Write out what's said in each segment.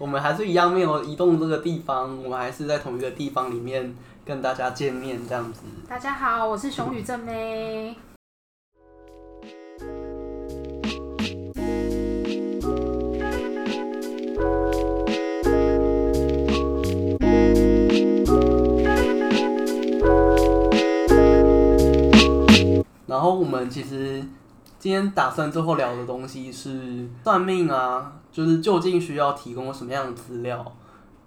我们还是一样没有移动这个地方，我们还是在同一个地方里面跟大家见面这样子。大家好，我是熊宇正妹。然后我们其实今天打算最后聊的东西是算命啊。就是究竟需要提供什么样的资料？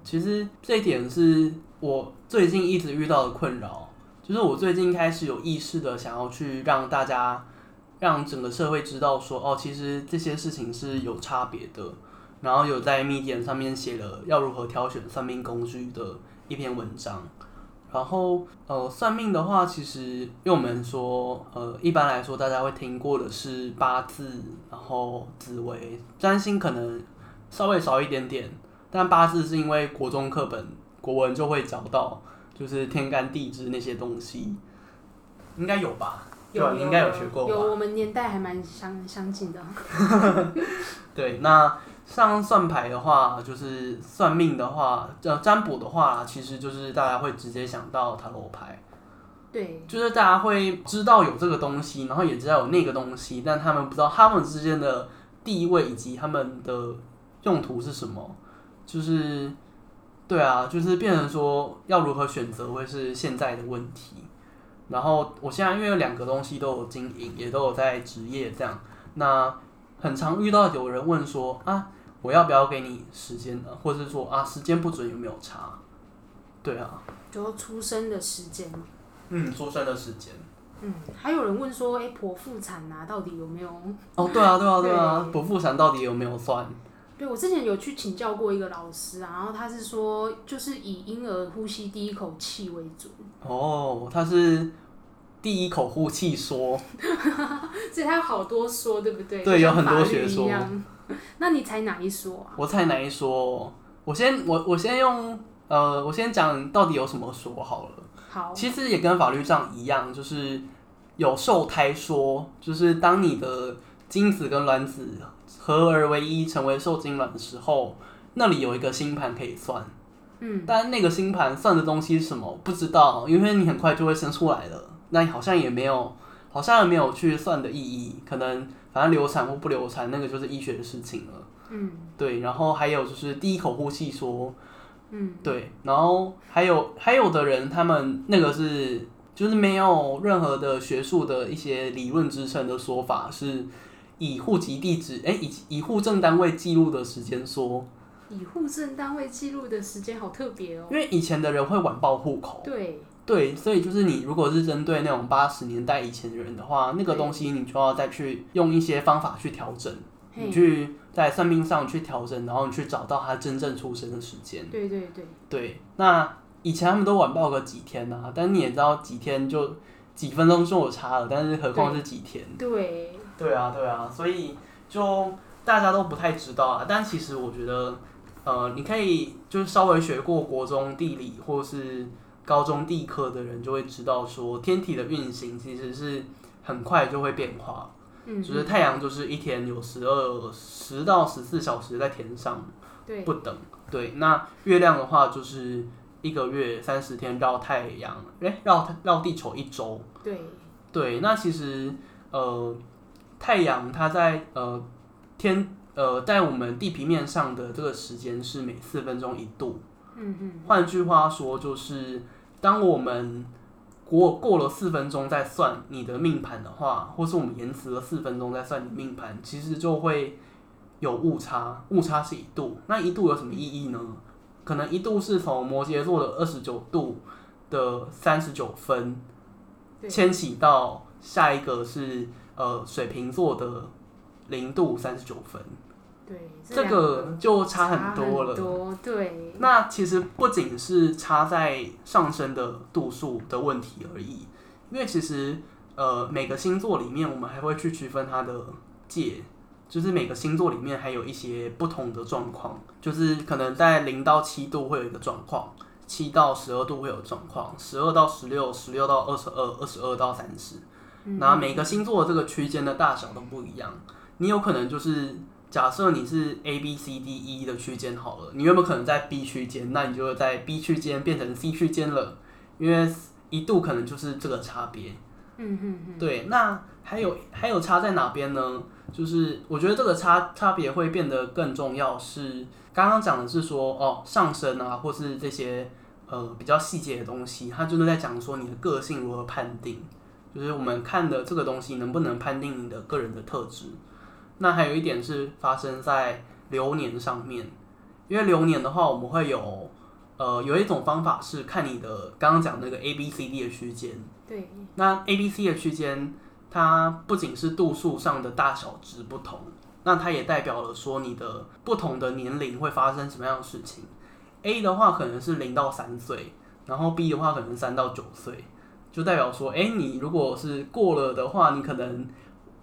其实这一点是我最近一直遇到的困扰。就是我最近开始有意识的想要去让大家，让整个社会知道说，哦，其实这些事情是有差别的。然后有在 Medium 上面写了要如何挑选算命工具的一篇文章。然后呃，算命的话，其实因为我们说，呃，一般来说大家会听过的是八字，然后紫微，占星可能稍微少一点点，但八字是因为国中课本国文就会讲到，就是天干地支那些东西，应该有吧？有，对，应该有学过吧？有，我们年代还蛮相相近的。对，那。像算牌的话，就是算命的话，呃，占卜的话，其实就是大家会直接想到塔罗牌。对，就是大家会知道有这个东西，然后也知道有那个东西，但他们不知道他们之间的地位以及他们的用途是什么。就是，对啊，就是变成说要如何选择会是现在的问题。然后我现在因为有两个东西都有经营，也都有在职业这样，那。很常遇到有人问说啊，我要不要给你时间呢？或者是说啊，时间不准有没有差？对啊，就出生的时间。嗯，出生的时间。嗯，还有人问说，哎、欸，剖腹产啊，到底有没有？哦，对啊，对啊，对啊，剖腹产到底有没有算？对，我之前有去请教过一个老师啊，然后他是说，就是以婴儿呼吸第一口气为主。哦，他是。第一口呼气说，所以他有好多说，对不对？对，有很多学说。那你猜哪一说啊？我猜哪一说？我先我我先用呃，我先讲到底有什么说好了。好，其实也跟法律上一样，就是有受胎说，就是当你的精子跟卵子合而为一，成为受精卵的时候，那里有一个星盘可以算。嗯，但那个星盘算的东西是什么？不知道，因为你很快就会生出来了。那好像也没有，好像也没有去算的意义。可能反正流产或不流产，那个就是医学的事情了。嗯，对。然后还有就是第一口呼吸说，嗯，对。然后还有还有的人，他们那个是就是没有任何的学术的一些理论支撑的说法，是以户籍地址，哎，以以户政单位记录的时间说。以户政单位记录的时间好特别哦。因为以前的人会晚报户口。对。对，所以就是你如果是针对那种八十年代以前的人的话，那个东西你就要再去用一些方法去调整，你去在算命上去调整，然后你去找到他真正出生的时间。对对对。对，那以前他们都晚报个几天呐、啊，但你也知道几天就几分钟就有差了，但是何况是几天？对。对，对啊，对啊，所以就大家都不太知道啊。但其实我觉得，呃，你可以就是稍微学过国中地理或是。高中地科的人就会知道，说天体的运行其实是很快就会变化。嗯，就是太阳就是一天有十二十到十四小时在天上，对不等。对，那月亮的话就是一个月三十天绕太阳，哎，绕绕地球一周。对，对，那其实呃，太阳它在呃天呃在我们地平面上的这个时间是每四分钟一度。嗯嗯，换句话说，就是当我们过过了四分钟再算你的命盘的话，或是我们延迟了四分钟再算你命盘，其实就会有误差，误差是一度。那一度有什么意义呢？可能一度是从摩羯座的二十九度的三十九分迁徙到下一个是呃水瓶座的零度三十九分。对，这个就差很多了。多对，那其实不仅是差在上升的度数的问题而已，因为其实呃每个星座里面，我们还会去区分它的界，就是每个星座里面还有一些不同的状况，就是可能在零到七度会有一个状况，七到十二度会有状况，十二到十六，十六到二十二，二十二到三十，那每个星座的这个区间的大小都不一样，你有可能就是。假设你是 A B C D E 的区间好了，你有没有可能在 B 区间？那你就会在 B 区间变成 C 区间了，因为一度可能就是这个差别。嗯嗯嗯。对，那还有还有差在哪边呢？就是我觉得这个差差别会变得更重要是，是刚刚讲的是说哦上升啊，或是这些呃比较细节的东西，它就是在讲说你的个性如何判定，就是我们看的这个东西能不能判定你的个人的特质。那还有一点是发生在流年上面，因为流年的话，我们会有呃有一种方法是看你的刚刚讲那个 A B C D 的区间。对。那 A B C 的区间，它不仅是度数上的大小值不同，那它也代表了说你的不同的年龄会发生什么样的事情。A 的话可能是零到三岁，然后 B 的话可能三到九岁，就代表说，哎、欸，你如果是过了的话，你可能。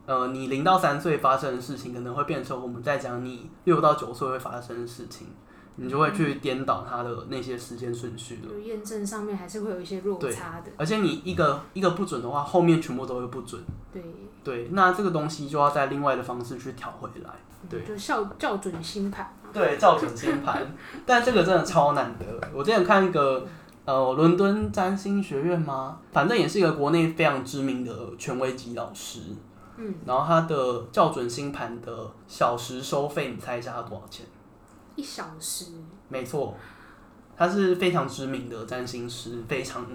呃，你零到三岁发生的事情，可能会变成我们在讲你六到九岁会发生的事情，你就会去颠倒它的那些时间顺序了。就验证上面还是会有一些落差的。而且你一个一个不准的话，后面全部都会不准。对。对，那这个东西就要在另外的方式去调回来。对，就校校准星盘。对，校准星盘，但这个真的超难得。我之前看一个呃，伦敦占星学院吗？反正也是一个国内非常知名的权威级老师。嗯，然后他的校准星盘的小时收费，你猜一下他多少钱？一小时？没错，他是非常知名的占星师，非常。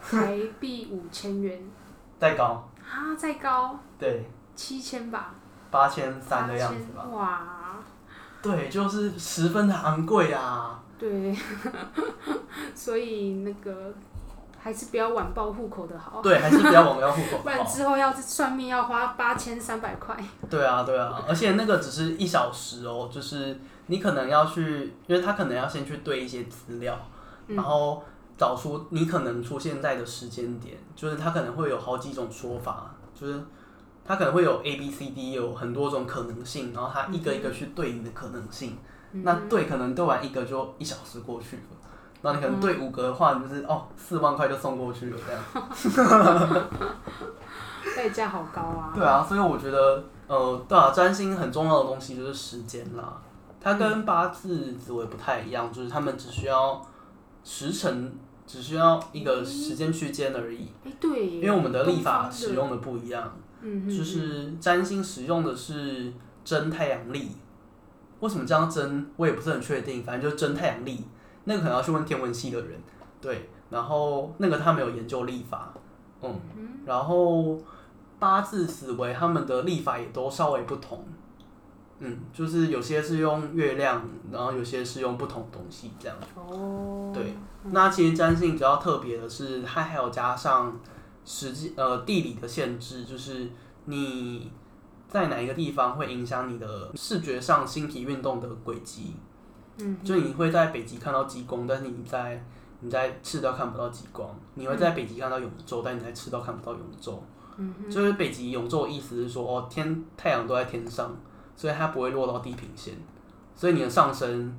台币五千元。再高？啊，再高？对。七千吧。八千三的样子吧。哇。对，就是十分的昂贵啊。对。所以那个。还是不要晚报户口的好。对，还是不要晚报户口。不然之后要算命要花八千三百块。对啊，对啊，而且那个只是一小时哦，就是你可能要去，因为他可能要先去对一些资料，然后找出你可能出现在的时间点，就是他可能会有好几种说法，就是他可能会有 A、B、C、D 有很多种可能性，然后他一个一个去对你的可能性，那对可能对完一个就一小时过去了。那你可能对五个的话，你就是哦，四万块就送过去了这样。代价好高啊。对啊，所以我觉得，呃，对啊，占星很重要的东西就是时间啦。它跟八字、紫微不太一样，就是他们只需要时辰，只需要一个时间区间而已。哎，对。因为我们的历法使用的不一样，嗯，就是占星使用的是真太阳历。为什么这样真？我也不是很确定，反正就是真太阳历。那个可能要去问天文系的人，对，然后那个他没有研究历法，嗯，然后八字、紫微他们的历法也都稍微不同，嗯，就是有些是用月亮，然后有些是用不同东西这样。哦，对，那其实占星比较特别的是，它还有加上实际呃地理的限制，就是你在哪一个地方会影响你的视觉上星体运动的轨迹。嗯，就你会在北极看到极光，但是你在你在赤道看不到极光。你会在北极看到永昼，但你在赤道看不到永昼。嗯，就是北极永昼的意思是说，哦，天太阳都在天上，所以它不会落到地平线。所以你的上升，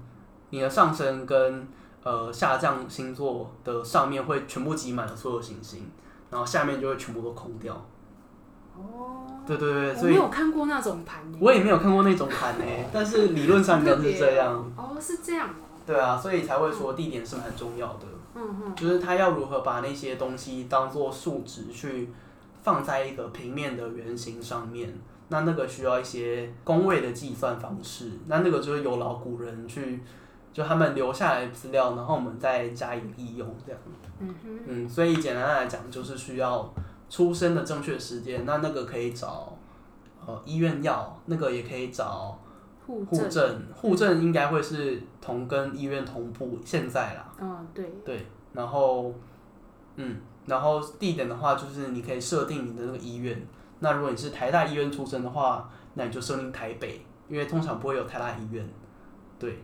你的上升跟呃下降星座的上面会全部挤满了所有行星，然后下面就会全部都空掉。哦。对对对，所以我没有看过那种盘。我也没有看过那种盘呢，但是理论上应该是这样。哦，是这样哦。对啊，所以才会说地点是很重要的。嗯嗯。就是他要如何把那些东西当做数值去放在一个平面的圆形上面，那那个需要一些工位的计算方式，那那个就是有老古人去，就他们留下来的资料，然后我们再加以利用这样。嗯哼。嗯，所以简单来讲，就是需要。出生的正确时间，那那个可以找，呃，医院要，那个也可以找户政，户证应该会是同跟医院同步。现在啦，嗯，对，对，然后，嗯，然后地点的话，就是你可以设定你的那个医院。那如果你是台大医院出生的话，那你就设定台北，因为通常不会有台大医院，对。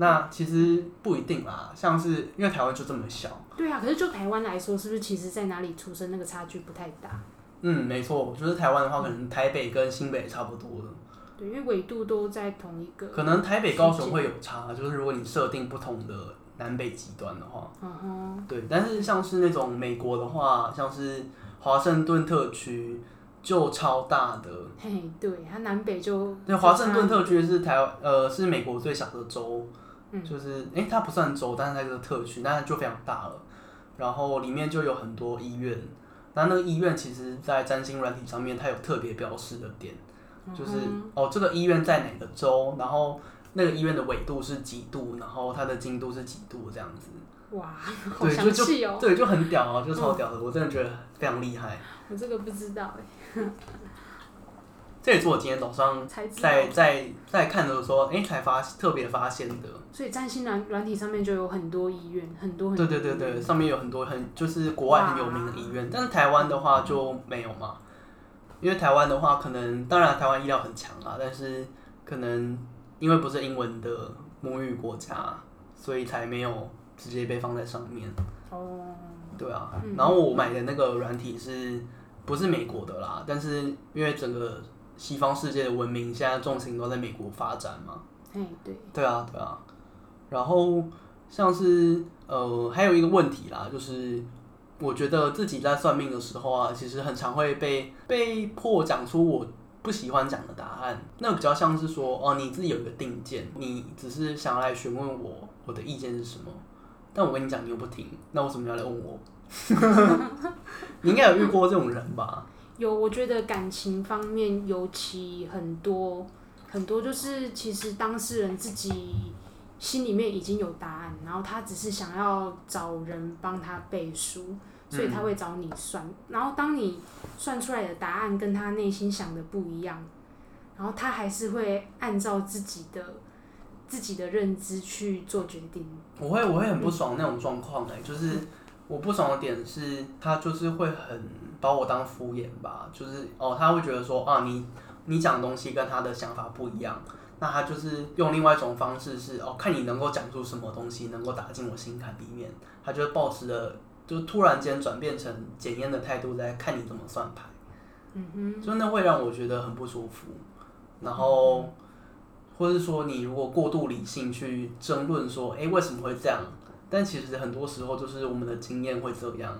那其实不一定啦，像是因为台湾就这么小。对啊，可是就台湾来说，是不是其实在哪里出生那个差距不太大？嗯，没错，就是台湾的话，可能台北跟新北差不多的。对，因为纬度都在同一个。可能台北、高雄会有差，就是如果你设定不同的南北极端的话。嗯哼。对，但是像是那种美国的话，像是华盛顿特区，就超大的。嘿，对，它南北就。对，华盛顿特区是台湾呃是美国最小的州，嗯、就是哎、欸、它不算州，但是它是个特区，但是就非常大了。然后里面就有很多医院，那那个医院其实，在占星软体上面它有特别标示的点，就是、嗯、哦这个医院在哪个州，然后那个医院的纬度是几度，然后它的经度是几度这样子。哇，好详细哦！对，就就对，就很屌啊，就超屌的，嗯、我真的觉得非常厉害。我这个不知道哎。这也是我今天早上在在在看的时候，哎、欸，才发特别发现的。所以占星软软体上面就有很多医院，很多很多。对对对对，上面有很多很就是国外很有名的医院，但是台湾的话就没有嘛。因为台湾的话，可能当然台湾医疗很强啊，但是可能因为不是英文的母语国家，所以才没有。直接被放在上面。哦。对啊，嗯、然后我买的那个软体是不是美国的啦？但是因为整个西方世界的文明现在重心都在美国发展嘛。哎，对。对啊，对啊。然后像是呃，还有一个问题啦，就是我觉得自己在算命的时候啊，其实很常会被被迫讲出我不喜欢讲的答案。那比较像是说，哦，你自己有一个定见，你只是想要来询问我，我的意见是什么？但我跟你讲，你又不听，那为什么要来问我？你应该有遇过这种人吧？有，我觉得感情方面尤其很多很多，就是其实当事人自己心里面已经有答案，然后他只是想要找人帮他背书，所以他会找你算。然后当你算出来的答案跟他内心想的不一样，然后他还是会按照自己的。自己的认知去做决定，我会我会很不爽那种状况哎，就是我不爽的点是，他就是会很把我当敷衍吧，就是哦，他会觉得说啊，你你讲的东西跟他的想法不一样，那他就是用另外一种方式是哦，看你能够讲出什么东西能够打进我心坎里面，他就抱持着就突然间转变成检验的态度在看你怎么算牌，嗯哼，真的会让我觉得很不舒服，然后。嗯或者说，你如果过度理性去争论说，哎、欸，为什么会这样？但其实很多时候就是我们的经验会这样。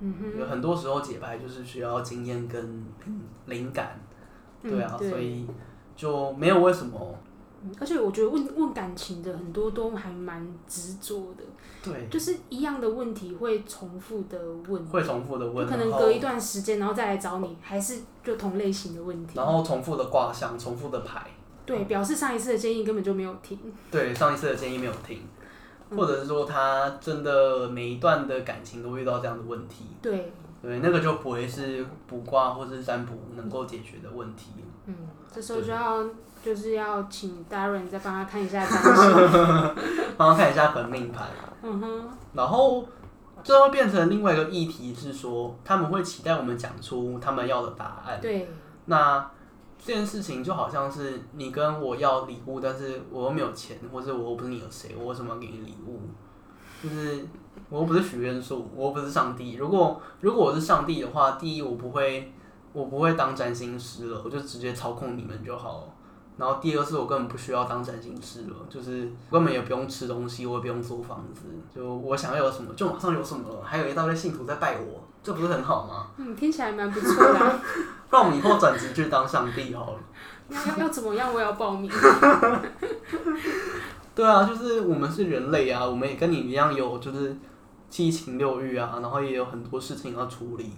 嗯哼。有很多时候解牌就是需要经验跟灵感，对啊，嗯、对，所以就没有为什么。而且我觉得问问感情的很多都还蛮执着的。对。就是一样的问题会重复的问。会重复的问。可能隔一段时间，然后再来找你，还是就同类型的问题。然后重复的卦象，重复的牌。对，表示上一次的建议根本就没有听。对，上一次的建议没有听，或者是说他真的每一段的感情都遇到这样的问题。对，对，那个就不会是卜卦或是占卜能够解决的问题。嗯，这时候就要对就是要请 Darren 再帮他看一下占星，帮他看一下本命盘。嗯哼。然后最后变成另外一个议题是说，他们会期待我们讲出他们要的答案。对。那。这件事情就好像是你跟我要礼物，但是我又没有钱，或者我又不是你的谁，我为什么要给你礼物？就是我又不是许愿树，我又不是上帝。如果如果我是上帝的话，第一我不会我不会当占星师了，我就直接操控你们就好了。然后第二是我根本不需要当占星师了，就是根本也不用吃东西，我也不用租房子，就我想要有什么就马上有什么了。还有一大堆信徒在拜我，这不是很好吗？嗯，听起来蛮不错的啊。让我们以后转职去当上帝好了。要要要怎么样？我也要报名。对啊，就是我们是人类啊，我们也跟你一样有就是七情六欲啊，然后也有很多事情要处理。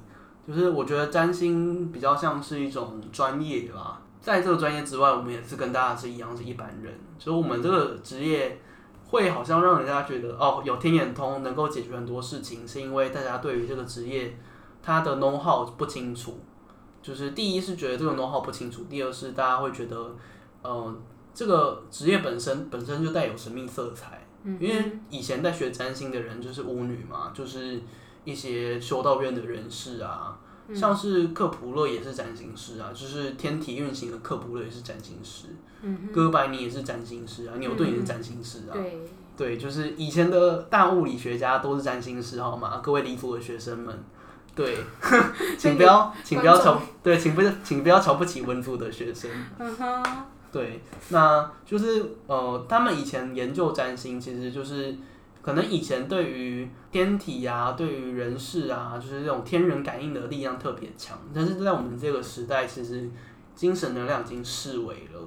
就是我觉得占星比较像是一种专业吧，在这个专业之外，我们也是跟大家是一样是一般人。所以，我们这个职业会好像让人家觉得哦，有天眼通能够解决很多事情，是因为大家对于这个职业它的 know how 不清楚。就是第一是觉得这个 know-how 不清楚，第二是大家会觉得，嗯、呃，这个职业本身本身就带有神秘色彩。嗯、因为以前在学占星的人就是巫女嘛，就是一些修道院的人士啊，嗯、像是克卜勒也是占星师啊，就是天体运行的克卜勒也是占星师，嗯、哥白尼也是占星师啊，牛顿也是占星师啊，嗯、对，对，就是以前的大物理学家都是占星师，好吗？各位离谱的学生们。对，请不要，请不要瞧，对，请不，请不要瞧不起文组的学生。嗯哼。对，那就是呃，他们以前研究占星，其实就是可能以前对于天体啊，对于人事啊，就是这种天人感应的力量特别强。但是在我们这个时代，其实精神能量已经视为了。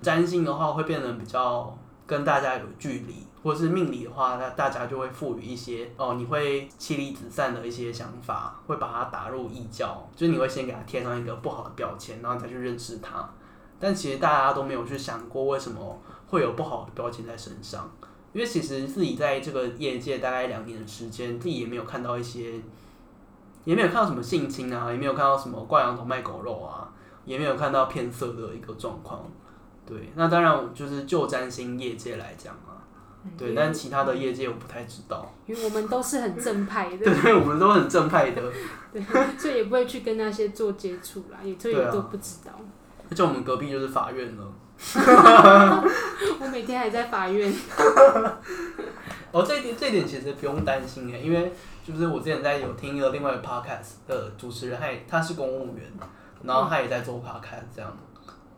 占星的话，会变得比较跟大家有距离，或者是命理的话，那大家就会赋予一些哦，你会妻离子散的一些想法，会把它打入异教，就是你会先给它贴上一个不好的标签，然后再去认识它。但其实大家都没有去想过，为什么会有不好的标签在身上。因为其实自己在这个业界大概两年的时间，自己也没有看到一些，也没有看到什么性侵啊，也没有看到什么挂羊头卖狗肉啊，也没有看到骗色的一个状况。对，那当然就是就占星业界来讲啊，对，但其他的业界我不太知道。因为我们都是很正派的。对对，我们都很正派的。对，所以也不会去跟那些做接触啦，也所以都不知道。而且我们隔壁就是法院了。我每天还在法院。哦，这一点这一点其实不用担心诶，因为就是我之前在有听一个另外一个 podcast 的主持人，他也他是公务员，然后他也在做 podcast 这样。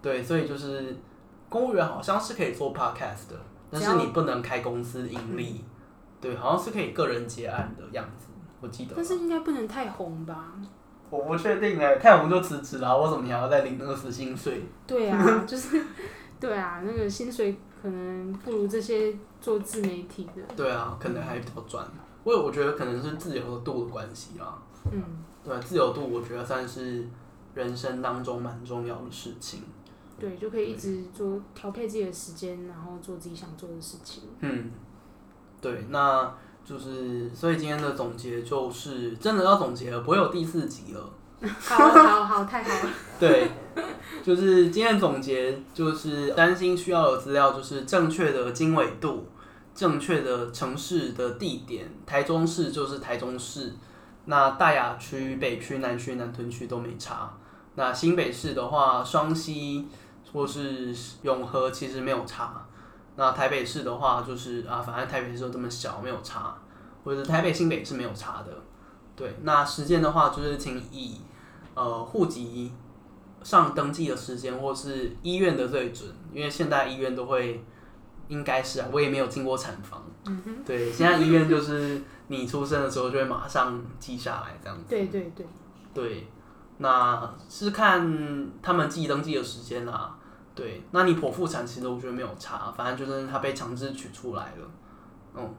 对，所以就是公务员好像是可以做 podcast 的，但是你不能开公司盈利。对，好像是可以个人结案的样子，我记得。但是应该不能太红吧？我不确定哎，太红就辞职了，为什么你还要再领那个死薪水？对啊，就是，对啊，那个薪水可能不如这些做自媒体的。对啊，可能还比较赚。因为我觉得可能是自由度的关系啦。嗯。对，自由度我觉得算是人生当中蛮重要的事情。对，就可以一直做调配自己的时间，然后做自己想做的事情。嗯。对，那。就是，所以今天的总结就是真的要总结了，不会有第四集了。好，好，好，太好了。对，就是今天的总结就是，担心需要的资料就是正确的经纬度，正确的城市的地点，台中市就是台中市，那大雅区、北区、南区、南屯区都没差。那新北市的话，双溪或是永和其实没有差。那台北市的话，就是啊，反正台北市就这么小，没有差，或者台北新北是没有差的。对，那时间的话，就是请以呃户籍上登记的时间，或是医院的最准，因为现在医院都会，应该是啊，我也没有进过产房。嗯哼。对，现在医院就是你出生的时候就会马上记下来这样子。对对对。对，那是看他们记登记的时间啦。对，那你剖腹产其实我觉得没有差，反正就是他被强制取出来了，嗯，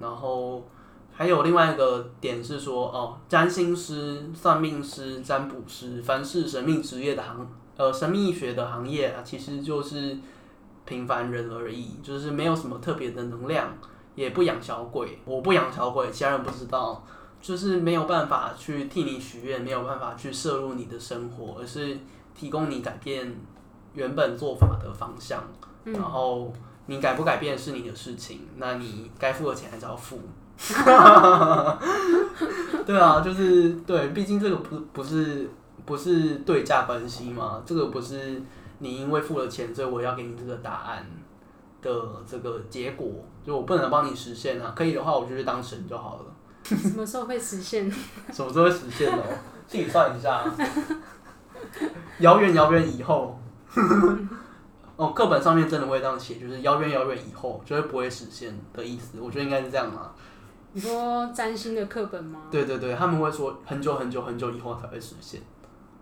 然后还有另外一个点是说，哦，占星师、算命师、占卜师，凡是神秘职业的行，呃，神秘学的行业啊，其实就是平凡人而已，就是没有什么特别的能量，也不养小鬼，我不养小鬼，其他人不知道，就是没有办法去替你许愿，没有办法去摄入你的生活，而是提供你改变。原本做法的方向，然后你改不改变是你的事情，那你该付的钱还是要付。对啊，就是对，毕竟这个不不是不是对价关系嘛，这个不是你因为付了钱，所以我要给你这个答案的这个结果，就我不能帮你实现啊。可以的话，我就去当神就好了。什么时候会实现？什么时候会实现哦？自己算一下，遥远遥远以后。哦，课本上面真的会这样写，就是遥远遥远以后就会不会实现的意思。我觉得应该是这样嘛。你说占星的课本吗？对对对，他们会说很久很久很久以后才会实现。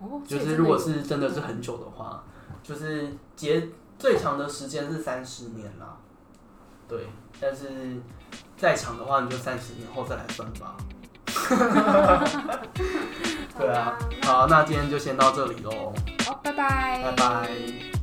哦，就是如果是真的是很久的话，就是结最长的时间是三十年啦。对，但是再长的话，你就三十年后再来算吧。对啊，好，那今天就先到这里喽。拜拜。